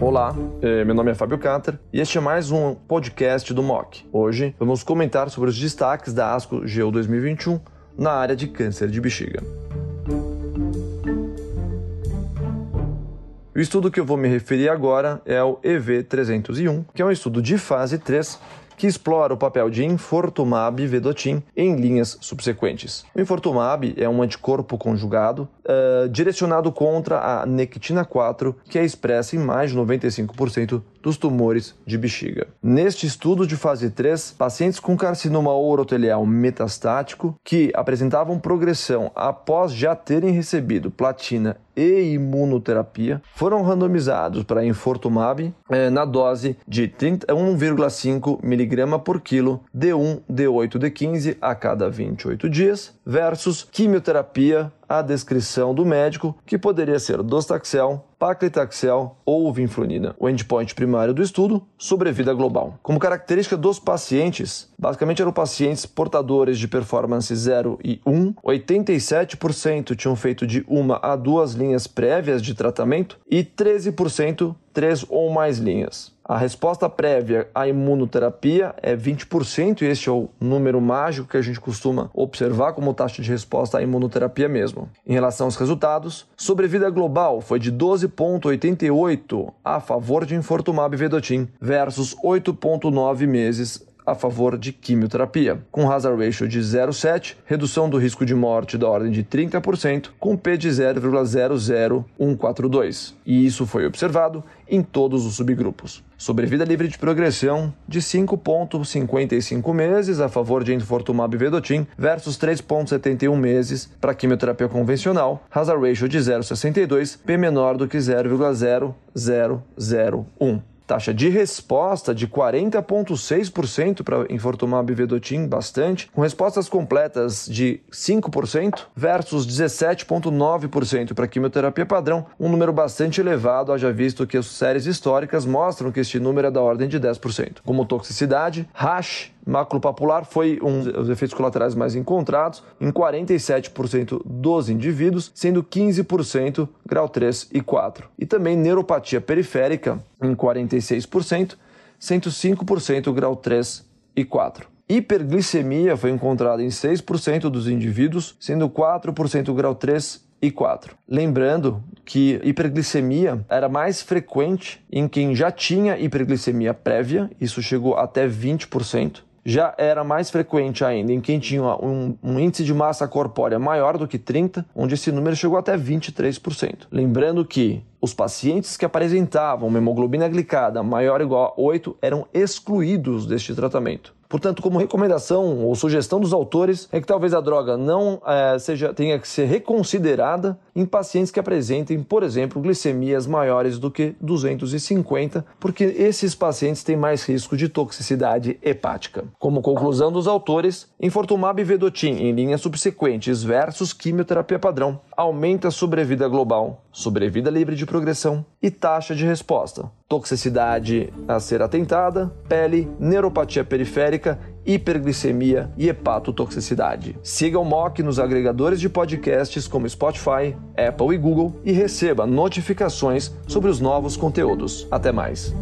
Olá, eh, meu nome é Fábio Cater e este é mais um podcast do MOC. Hoje vamos comentar sobre os destaques da ASCO GEO 2021 na área de câncer de bexiga. O estudo que eu vou me referir agora é o EV301, que é um estudo de fase 3 que explora o papel de Infortumab vedotin em linhas subsequentes. O Infortumab é um anticorpo conjugado uh, direcionado contra a nectina 4, que é expressa em mais de 95% dos tumores de bexiga. Neste estudo de fase 3, pacientes com carcinoma urotelial metastático que apresentavam progressão após já terem recebido platina e imunoterapia foram randomizados para Infortumab eh, na dose de 1,5 mg por quilo D1, D8, D15 a cada 28 dias versus quimioterapia a descrição do médico, que poderia ser Dostaxel, Paclitaxel ou vinflonina. O endpoint primário do estudo, sobrevida global. Como característica dos pacientes, basicamente eram pacientes portadores de performance 0 e 1, 87% tinham feito de uma a duas linhas prévias de tratamento e 13% três ou mais linhas. A resposta prévia à imunoterapia é 20%, e este é o número mágico que a gente costuma observar como taxa de resposta à imunoterapia mesmo. Em relação aos resultados, sobrevida global foi de 12,88 a favor de Infortumab vedotin versus 8,9 meses a favor de quimioterapia, com hazard ratio de 0,7, redução do risco de morte da ordem de 30%, com P de 0,00142. E isso foi observado em todos os subgrupos. Sobrevida livre de progressão de 5,55 meses a favor de infortumab vedotin versus 3,71 meses para quimioterapia convencional, hazard ratio de 0,62, P menor do que 0,0001 taxa de resposta de 40,6% para Infortumab vedotin, bastante, com respostas completas de 5% versus 17,9% para quimioterapia padrão, um número bastante elevado, haja visto que as séries históricas mostram que este número é da ordem de 10%. Como toxicidade, hash maculopapular foi um dos efeitos colaterais mais encontrados em 47% dos indivíduos, sendo 15% grau 3 e 4. E também neuropatia periférica em 46%, 105% grau 3 e 4. Hiperglicemia foi encontrada em 6% dos indivíduos, sendo 4% grau 3 e 4. Lembrando que hiperglicemia era mais frequente em quem já tinha hiperglicemia prévia, isso chegou até 20% já era mais frequente ainda em quem tinha um, um, índice de massa corpórea maior do que 30, onde esse número chegou até 23%. Lembrando que os pacientes que apresentavam uma hemoglobina glicada maior ou igual a 8 eram excluídos deste tratamento. Portanto, como recomendação ou sugestão dos autores é que talvez a droga não é, seja tenha que ser reconsiderada em pacientes que apresentem, por exemplo, glicemias maiores do que 250, porque esses pacientes têm mais risco de toxicidade hepática. Como conclusão dos autores, Infortumab vedotin em linhas subsequentes versus quimioterapia padrão aumenta a sobrevida global, sobrevida livre de progressão e taxa de resposta. Toxicidade a ser atentada, pele, neuropatia periférica, hiperglicemia e hepatotoxicidade. Siga o MOC nos agregadores de podcasts como Spotify, Apple e Google e receba notificações sobre os novos conteúdos. Até mais!